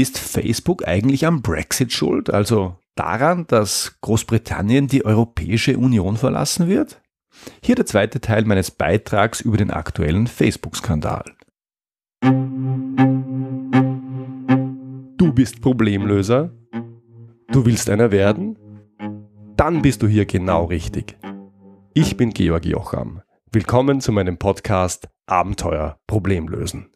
Ist Facebook eigentlich am Brexit schuld, also daran, dass Großbritannien die Europäische Union verlassen wird? Hier der zweite Teil meines Beitrags über den aktuellen Facebook-Skandal. Du bist Problemlöser? Du willst einer werden? Dann bist du hier genau richtig. Ich bin Georg Jocham. Willkommen zu meinem Podcast Abenteuer Problemlösen.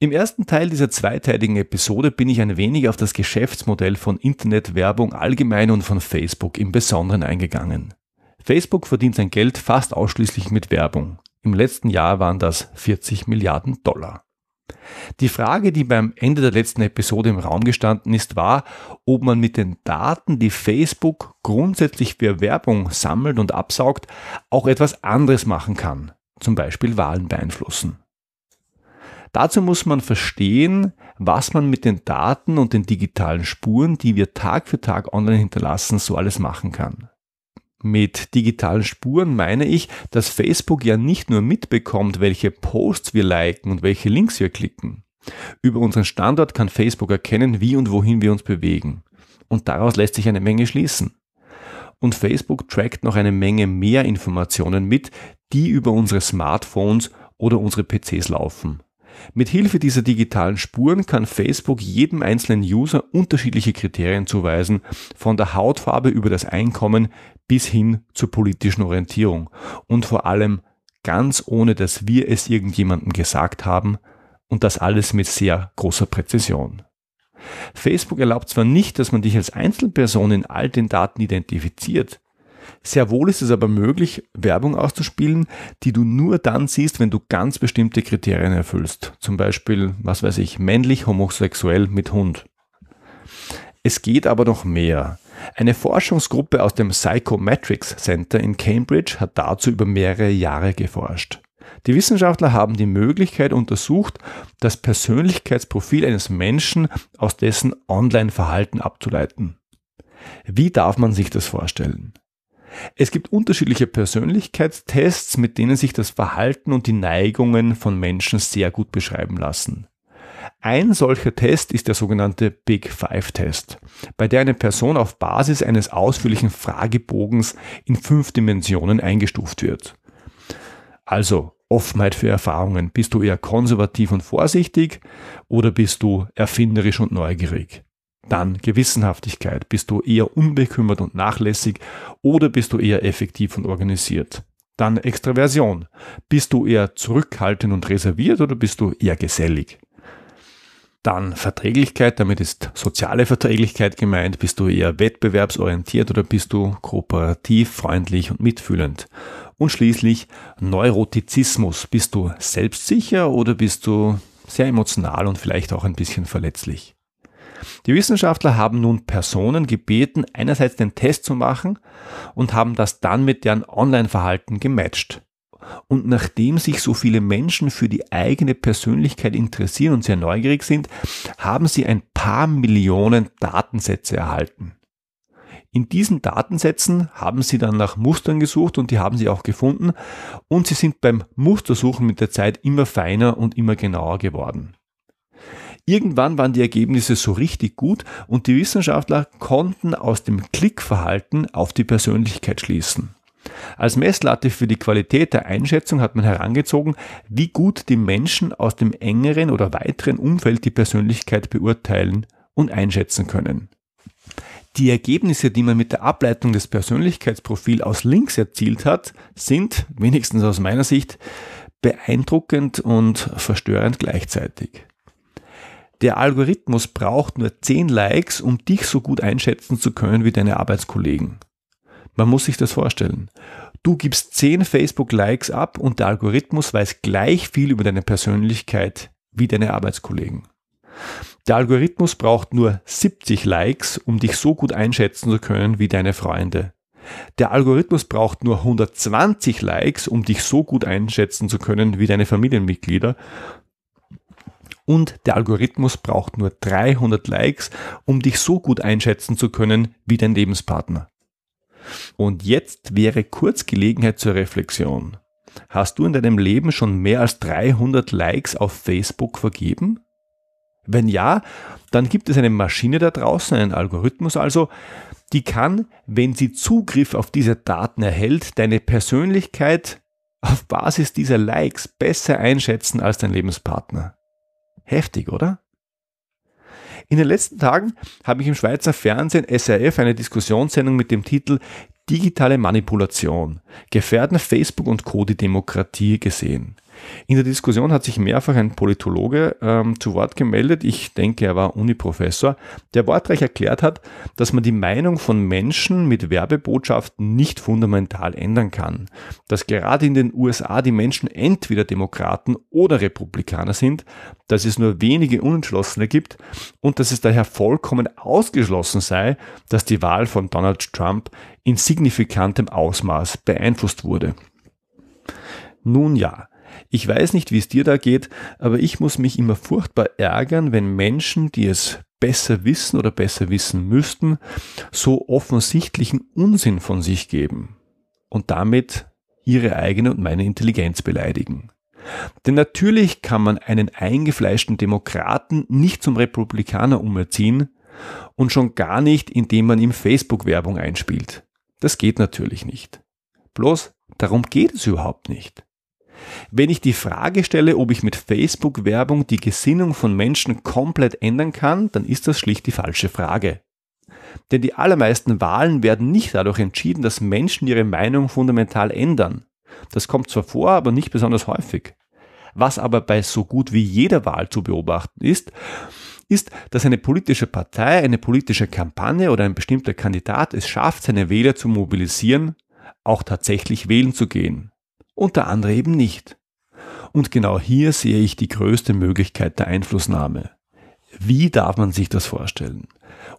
Im ersten Teil dieser zweiteiligen Episode bin ich ein wenig auf das Geschäftsmodell von Internetwerbung allgemein und von Facebook im Besonderen eingegangen. Facebook verdient sein Geld fast ausschließlich mit Werbung. Im letzten Jahr waren das 40 Milliarden Dollar. Die Frage, die beim Ende der letzten Episode im Raum gestanden ist, war, ob man mit den Daten, die Facebook grundsätzlich für Werbung sammelt und absaugt, auch etwas anderes machen kann, zum Beispiel Wahlen beeinflussen. Dazu muss man verstehen, was man mit den Daten und den digitalen Spuren, die wir Tag für Tag online hinterlassen, so alles machen kann. Mit digitalen Spuren meine ich, dass Facebook ja nicht nur mitbekommt, welche Posts wir liken und welche Links wir klicken. Über unseren Standort kann Facebook erkennen, wie und wohin wir uns bewegen. Und daraus lässt sich eine Menge schließen. Und Facebook trackt noch eine Menge mehr Informationen mit, die über unsere Smartphones oder unsere PCs laufen. Mit Hilfe dieser digitalen Spuren kann Facebook jedem einzelnen User unterschiedliche Kriterien zuweisen, von der Hautfarbe über das Einkommen bis hin zur politischen Orientierung und vor allem ganz ohne, dass wir es irgendjemandem gesagt haben und das alles mit sehr großer Präzision. Facebook erlaubt zwar nicht, dass man dich als Einzelperson in all den Daten identifiziert, sehr wohl ist es aber möglich, Werbung auszuspielen, die du nur dann siehst, wenn du ganz bestimmte Kriterien erfüllst. Zum Beispiel, was weiß ich, männlich, homosexuell mit Hund. Es geht aber noch mehr. Eine Forschungsgruppe aus dem Psychometrics Center in Cambridge hat dazu über mehrere Jahre geforscht. Die Wissenschaftler haben die Möglichkeit untersucht, das Persönlichkeitsprofil eines Menschen aus dessen Online-Verhalten abzuleiten. Wie darf man sich das vorstellen? Es gibt unterschiedliche Persönlichkeitstests, mit denen sich das Verhalten und die Neigungen von Menschen sehr gut beschreiben lassen. Ein solcher Test ist der sogenannte Big Five Test, bei der eine Person auf Basis eines ausführlichen Fragebogens in fünf Dimensionen eingestuft wird. Also Offenheit für Erfahrungen. Bist du eher konservativ und vorsichtig oder bist du erfinderisch und neugierig? Dann Gewissenhaftigkeit. Bist du eher unbekümmert und nachlässig oder bist du eher effektiv und organisiert? Dann Extraversion. Bist du eher zurückhaltend und reserviert oder bist du eher gesellig? Dann Verträglichkeit, damit ist soziale Verträglichkeit gemeint. Bist du eher wettbewerbsorientiert oder bist du kooperativ, freundlich und mitfühlend? Und schließlich Neurotizismus. Bist du selbstsicher oder bist du sehr emotional und vielleicht auch ein bisschen verletzlich? Die Wissenschaftler haben nun Personen gebeten, einerseits den Test zu machen und haben das dann mit deren Online-Verhalten gematcht. Und nachdem sich so viele Menschen für die eigene Persönlichkeit interessieren und sehr neugierig sind, haben sie ein paar Millionen Datensätze erhalten. In diesen Datensätzen haben sie dann nach Mustern gesucht und die haben sie auch gefunden und sie sind beim Mustersuchen mit der Zeit immer feiner und immer genauer geworden. Irgendwann waren die Ergebnisse so richtig gut und die Wissenschaftler konnten aus dem Klickverhalten auf die Persönlichkeit schließen. Als Messlatte für die Qualität der Einschätzung hat man herangezogen, wie gut die Menschen aus dem engeren oder weiteren Umfeld die Persönlichkeit beurteilen und einschätzen können. Die Ergebnisse, die man mit der Ableitung des Persönlichkeitsprofils aus links erzielt hat, sind, wenigstens aus meiner Sicht, beeindruckend und verstörend gleichzeitig. Der Algorithmus braucht nur 10 Likes, um dich so gut einschätzen zu können wie deine Arbeitskollegen. Man muss sich das vorstellen. Du gibst 10 Facebook-Likes ab und der Algorithmus weiß gleich viel über deine Persönlichkeit wie deine Arbeitskollegen. Der Algorithmus braucht nur 70 Likes, um dich so gut einschätzen zu können wie deine Freunde. Der Algorithmus braucht nur 120 Likes, um dich so gut einschätzen zu können wie deine Familienmitglieder und der Algorithmus braucht nur 300 Likes, um dich so gut einschätzen zu können wie dein Lebenspartner. Und jetzt wäre kurz Gelegenheit zur Reflexion. hast du in deinem Leben schon mehr als 300 Likes auf Facebook vergeben? Wenn ja, dann gibt es eine Maschine da draußen, einen Algorithmus also, die kann, wenn sie Zugriff auf diese Daten erhält, deine Persönlichkeit auf Basis dieser Likes besser einschätzen als dein Lebenspartner. Heftig, oder? In den letzten Tagen habe ich im Schweizer Fernsehen SRF eine Diskussionssendung mit dem Titel Digitale Manipulation. Gefährden Facebook und Co. die Demokratie gesehen. In der Diskussion hat sich mehrfach ein Politologe ähm, zu Wort gemeldet, ich denke, er war Uniprofessor, der wortreich erklärt hat, dass man die Meinung von Menschen mit Werbebotschaften nicht fundamental ändern kann. Dass gerade in den USA die Menschen entweder Demokraten oder Republikaner sind, dass es nur wenige Unentschlossene gibt und dass es daher vollkommen ausgeschlossen sei, dass die Wahl von Donald Trump in signifikantem Ausmaß beeinflusst wurde. Nun ja, ich weiß nicht, wie es dir da geht, aber ich muss mich immer furchtbar ärgern, wenn Menschen, die es besser wissen oder besser wissen müssten, so offensichtlichen Unsinn von sich geben und damit ihre eigene und meine Intelligenz beleidigen. Denn natürlich kann man einen eingefleischten Demokraten nicht zum Republikaner umerziehen und schon gar nicht, indem man ihm Facebook-Werbung einspielt. Das geht natürlich nicht. Bloß darum geht es überhaupt nicht. Wenn ich die Frage stelle, ob ich mit Facebook-Werbung die Gesinnung von Menschen komplett ändern kann, dann ist das schlicht die falsche Frage. Denn die allermeisten Wahlen werden nicht dadurch entschieden, dass Menschen ihre Meinung fundamental ändern. Das kommt zwar vor, aber nicht besonders häufig. Was aber bei so gut wie jeder Wahl zu beobachten ist, ist, dass eine politische Partei, eine politische Kampagne oder ein bestimmter Kandidat es schafft, seine Wähler zu mobilisieren, auch tatsächlich wählen zu gehen unter andere eben nicht. Und genau hier sehe ich die größte Möglichkeit der Einflussnahme. Wie darf man sich das vorstellen?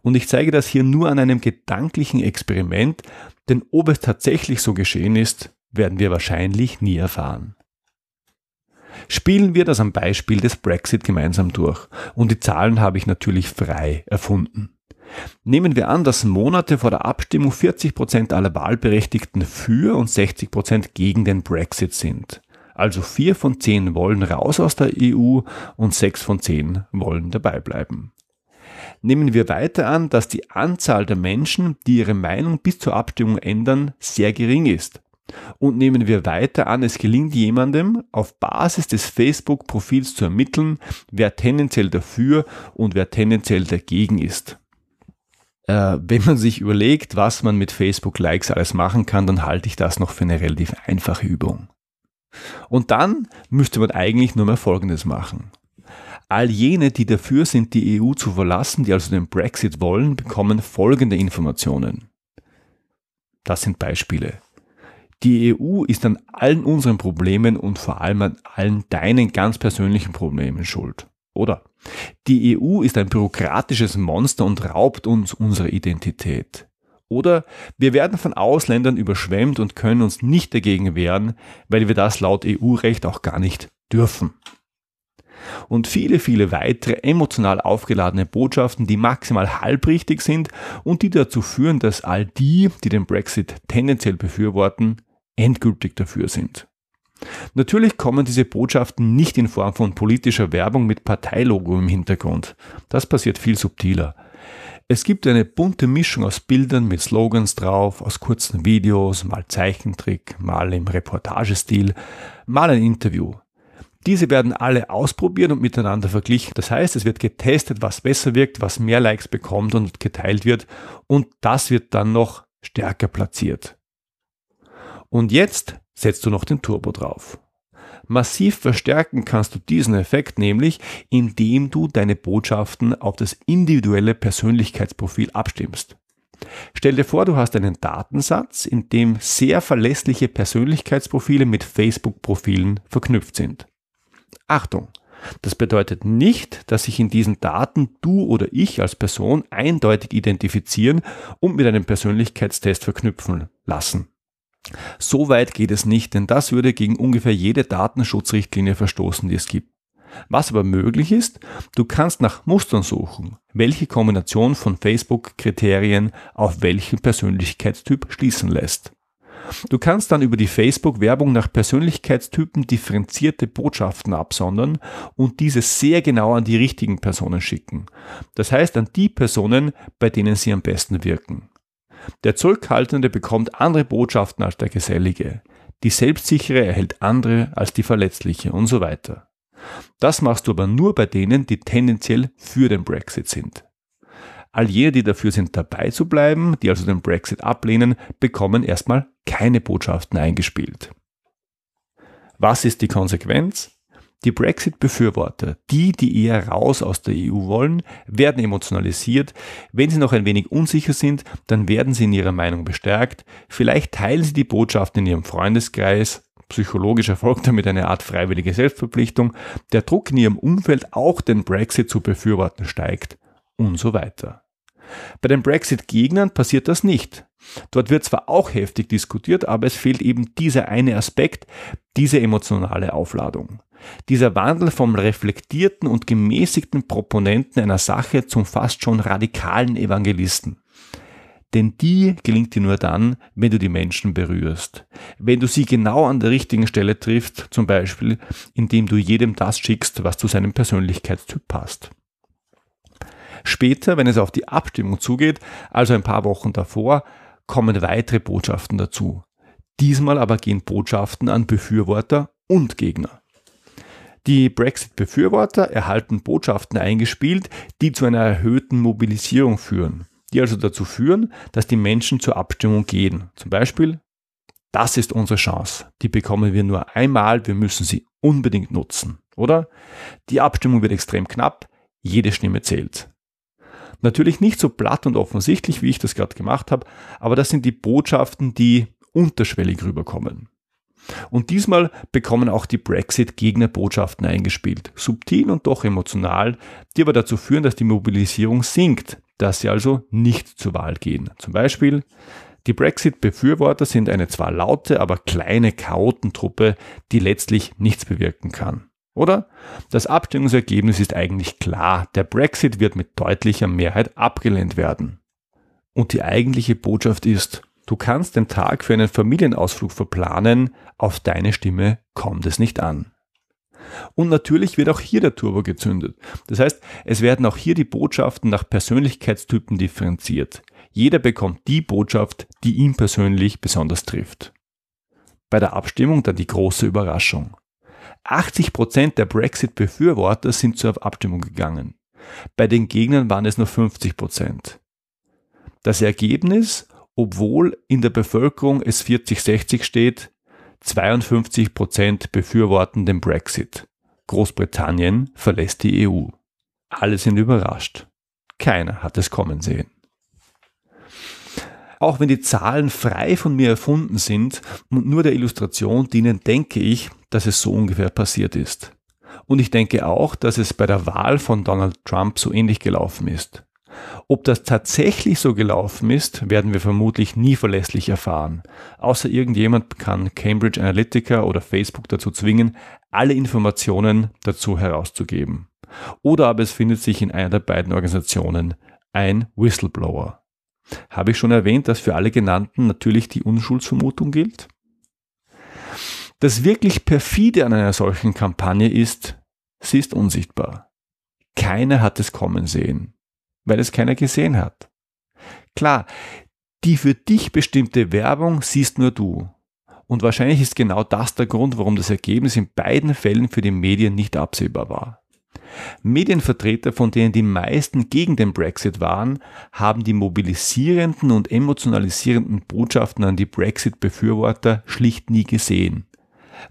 Und ich zeige das hier nur an einem gedanklichen Experiment, denn ob es tatsächlich so geschehen ist, werden wir wahrscheinlich nie erfahren. Spielen wir das am Beispiel des Brexit gemeinsam durch. Und die Zahlen habe ich natürlich frei erfunden. Nehmen wir an, dass Monate vor der Abstimmung 40 Prozent aller Wahlberechtigten für und 60 Prozent gegen den Brexit sind. Also vier von zehn wollen raus aus der EU und sechs von zehn wollen dabei bleiben. Nehmen wir weiter an, dass die Anzahl der Menschen, die ihre Meinung bis zur Abstimmung ändern, sehr gering ist. Und nehmen wir weiter an, es gelingt jemandem, auf Basis des Facebook-Profils zu ermitteln, wer tendenziell dafür und wer tendenziell dagegen ist äh, wenn man sich überlegt, was man mit Facebook-Likes alles machen kann, dann halte ich das noch für eine relativ einfache Übung. Und dann müsste man eigentlich nur mehr Folgendes machen. All jene, die dafür sind, die EU zu verlassen, die also den Brexit wollen, bekommen folgende Informationen. Das sind Beispiele. Die EU ist an allen unseren Problemen und vor allem an allen deinen ganz persönlichen Problemen schuld. Oder? Die EU ist ein bürokratisches Monster und raubt uns unsere Identität. Oder wir werden von Ausländern überschwemmt und können uns nicht dagegen wehren, weil wir das laut EU-Recht auch gar nicht dürfen. Und viele, viele weitere emotional aufgeladene Botschaften, die maximal halbrichtig sind und die dazu führen, dass all die, die den Brexit tendenziell befürworten, endgültig dafür sind. Natürlich kommen diese Botschaften nicht in Form von politischer Werbung mit Parteilogo im Hintergrund. Das passiert viel subtiler. Es gibt eine bunte Mischung aus Bildern mit Slogans drauf, aus kurzen Videos, mal Zeichentrick, mal im Reportagestil, mal ein Interview. Diese werden alle ausprobiert und miteinander verglichen. Das heißt, es wird getestet, was besser wirkt, was mehr Likes bekommt und geteilt wird und das wird dann noch stärker platziert. Und jetzt setzt du noch den Turbo drauf. Massiv verstärken kannst du diesen Effekt nämlich, indem du deine Botschaften auf das individuelle Persönlichkeitsprofil abstimmst. Stell dir vor, du hast einen Datensatz, in dem sehr verlässliche Persönlichkeitsprofile mit Facebook-Profilen verknüpft sind. Achtung! Das bedeutet nicht, dass sich in diesen Daten du oder ich als Person eindeutig identifizieren und mit einem Persönlichkeitstest verknüpfen lassen. So weit geht es nicht, denn das würde gegen ungefähr jede Datenschutzrichtlinie verstoßen, die es gibt. Was aber möglich ist, du kannst nach Mustern suchen, welche Kombination von Facebook-Kriterien auf welchen Persönlichkeitstyp schließen lässt. Du kannst dann über die Facebook-Werbung nach Persönlichkeitstypen differenzierte Botschaften absondern und diese sehr genau an die richtigen Personen schicken. Das heißt an die Personen, bei denen sie am besten wirken. Der Zurückhaltende bekommt andere Botschaften als der Gesellige. Die Selbstsichere erhält andere als die Verletzliche und so weiter. Das machst du aber nur bei denen, die tendenziell für den Brexit sind. All jene, die dafür sind, dabei zu bleiben, die also den Brexit ablehnen, bekommen erstmal keine Botschaften eingespielt. Was ist die Konsequenz? Die Brexit-Befürworter, die, die eher raus aus der EU wollen, werden emotionalisiert. Wenn sie noch ein wenig unsicher sind, dann werden sie in ihrer Meinung bestärkt. Vielleicht teilen sie die Botschaften in ihrem Freundeskreis. Psychologisch erfolgt damit eine Art freiwillige Selbstverpflichtung. Der Druck in ihrem Umfeld, auch den Brexit zu befürworten, steigt und so weiter. Bei den Brexit-Gegnern passiert das nicht. Dort wird zwar auch heftig diskutiert, aber es fehlt eben dieser eine Aspekt, diese emotionale Aufladung. Dieser Wandel vom reflektierten und gemäßigten Proponenten einer Sache zum fast schon radikalen Evangelisten. Denn die gelingt dir nur dann, wenn du die Menschen berührst. Wenn du sie genau an der richtigen Stelle triffst, zum Beispiel, indem du jedem das schickst, was zu seinem Persönlichkeitstyp passt. Später, wenn es auf die Abstimmung zugeht, also ein paar Wochen davor, kommen weitere Botschaften dazu. Diesmal aber gehen Botschaften an Befürworter und Gegner. Die Brexit-Befürworter erhalten Botschaften eingespielt, die zu einer erhöhten Mobilisierung führen, die also dazu führen, dass die Menschen zur Abstimmung gehen. Zum Beispiel, das ist unsere Chance, die bekommen wir nur einmal, wir müssen sie unbedingt nutzen, oder? Die Abstimmung wird extrem knapp, jede Stimme zählt. Natürlich nicht so platt und offensichtlich, wie ich das gerade gemacht habe, aber das sind die Botschaften, die unterschwellig rüberkommen. Und diesmal bekommen auch die Brexit-Gegner Botschaften eingespielt, subtil und doch emotional, die aber dazu führen, dass die Mobilisierung sinkt, dass sie also nicht zur Wahl gehen. Zum Beispiel, die Brexit-Befürworter sind eine zwar laute, aber kleine Chaotentruppe, die letztlich nichts bewirken kann. Oder? Das Abstimmungsergebnis ist eigentlich klar. Der Brexit wird mit deutlicher Mehrheit abgelehnt werden. Und die eigentliche Botschaft ist, du kannst den Tag für einen Familienausflug verplanen, auf deine Stimme kommt es nicht an. Und natürlich wird auch hier der Turbo gezündet. Das heißt, es werden auch hier die Botschaften nach Persönlichkeitstypen differenziert. Jeder bekommt die Botschaft, die ihn persönlich besonders trifft. Bei der Abstimmung dann die große Überraschung. 80 Prozent der Brexit-Befürworter sind zur Abstimmung gegangen. Bei den Gegnern waren es nur 50 Prozent. Das Ergebnis, obwohl in der Bevölkerung es 40-60 steht, 52 Prozent befürworten den Brexit. Großbritannien verlässt die EU. Alle sind überrascht. Keiner hat es kommen sehen. Auch wenn die Zahlen frei von mir erfunden sind und nur der Illustration dienen, denke ich, dass es so ungefähr passiert ist. Und ich denke auch, dass es bei der Wahl von Donald Trump so ähnlich gelaufen ist. Ob das tatsächlich so gelaufen ist, werden wir vermutlich nie verlässlich erfahren. Außer irgendjemand kann Cambridge Analytica oder Facebook dazu zwingen, alle Informationen dazu herauszugeben. Oder aber es findet sich in einer der beiden Organisationen ein Whistleblower. Habe ich schon erwähnt, dass für alle genannten natürlich die Unschuldsvermutung gilt? Das wirklich perfide an einer solchen Kampagne ist, sie ist unsichtbar. Keiner hat es kommen sehen, weil es keiner gesehen hat. Klar, die für dich bestimmte Werbung siehst nur du. Und wahrscheinlich ist genau das der Grund, warum das Ergebnis in beiden Fällen für die Medien nicht absehbar war. Medienvertreter, von denen die meisten gegen den Brexit waren, haben die mobilisierenden und emotionalisierenden Botschaften an die Brexit-Befürworter schlicht nie gesehen,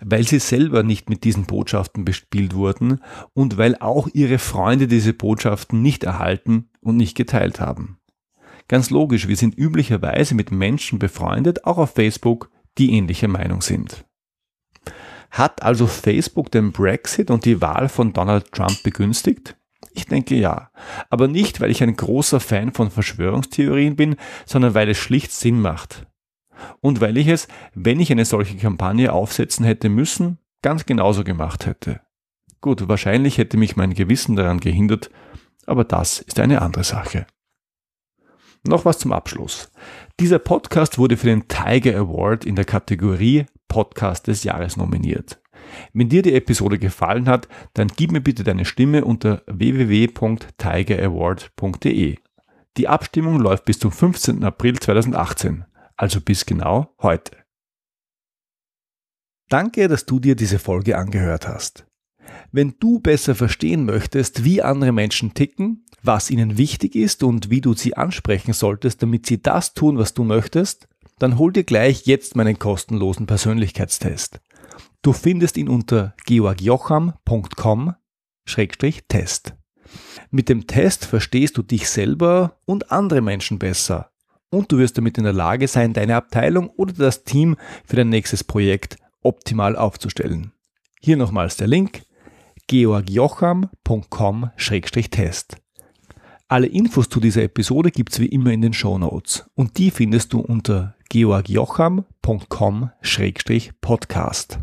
weil sie selber nicht mit diesen Botschaften bespielt wurden und weil auch ihre Freunde diese Botschaften nicht erhalten und nicht geteilt haben. Ganz logisch, wir sind üblicherweise mit Menschen befreundet, auch auf Facebook, die ähnlicher Meinung sind. Hat also Facebook den Brexit und die Wahl von Donald Trump begünstigt? Ich denke ja. Aber nicht, weil ich ein großer Fan von Verschwörungstheorien bin, sondern weil es schlicht Sinn macht. Und weil ich es, wenn ich eine solche Kampagne aufsetzen hätte müssen, ganz genauso gemacht hätte. Gut, wahrscheinlich hätte mich mein Gewissen daran gehindert, aber das ist eine andere Sache. Noch was zum Abschluss. Dieser Podcast wurde für den Tiger Award in der Kategorie Podcast des Jahres nominiert. Wenn dir die Episode gefallen hat, dann gib mir bitte deine Stimme unter www.tigeraward.de. Die Abstimmung läuft bis zum 15. April 2018, also bis genau heute. Danke, dass du dir diese Folge angehört hast. Wenn du besser verstehen möchtest, wie andere Menschen ticken, was ihnen wichtig ist und wie du sie ansprechen solltest, damit sie das tun, was du möchtest, dann hol dir gleich jetzt meinen kostenlosen Persönlichkeitstest. Du findest ihn unter georgjocham.com-test. Mit dem Test verstehst du dich selber und andere Menschen besser und du wirst damit in der Lage sein, deine Abteilung oder das Team für dein nächstes Projekt optimal aufzustellen. Hier nochmals der Link georgjocham.com-test. Alle Infos zu dieser Episode gibt's wie immer in den Show Notes und die findest du unter georgjocham.com-podcast.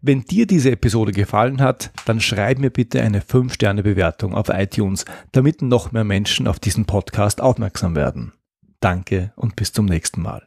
Wenn dir diese Episode gefallen hat, dann schreib mir bitte eine 5-Sterne-Bewertung auf iTunes, damit noch mehr Menschen auf diesen Podcast aufmerksam werden. Danke und bis zum nächsten Mal.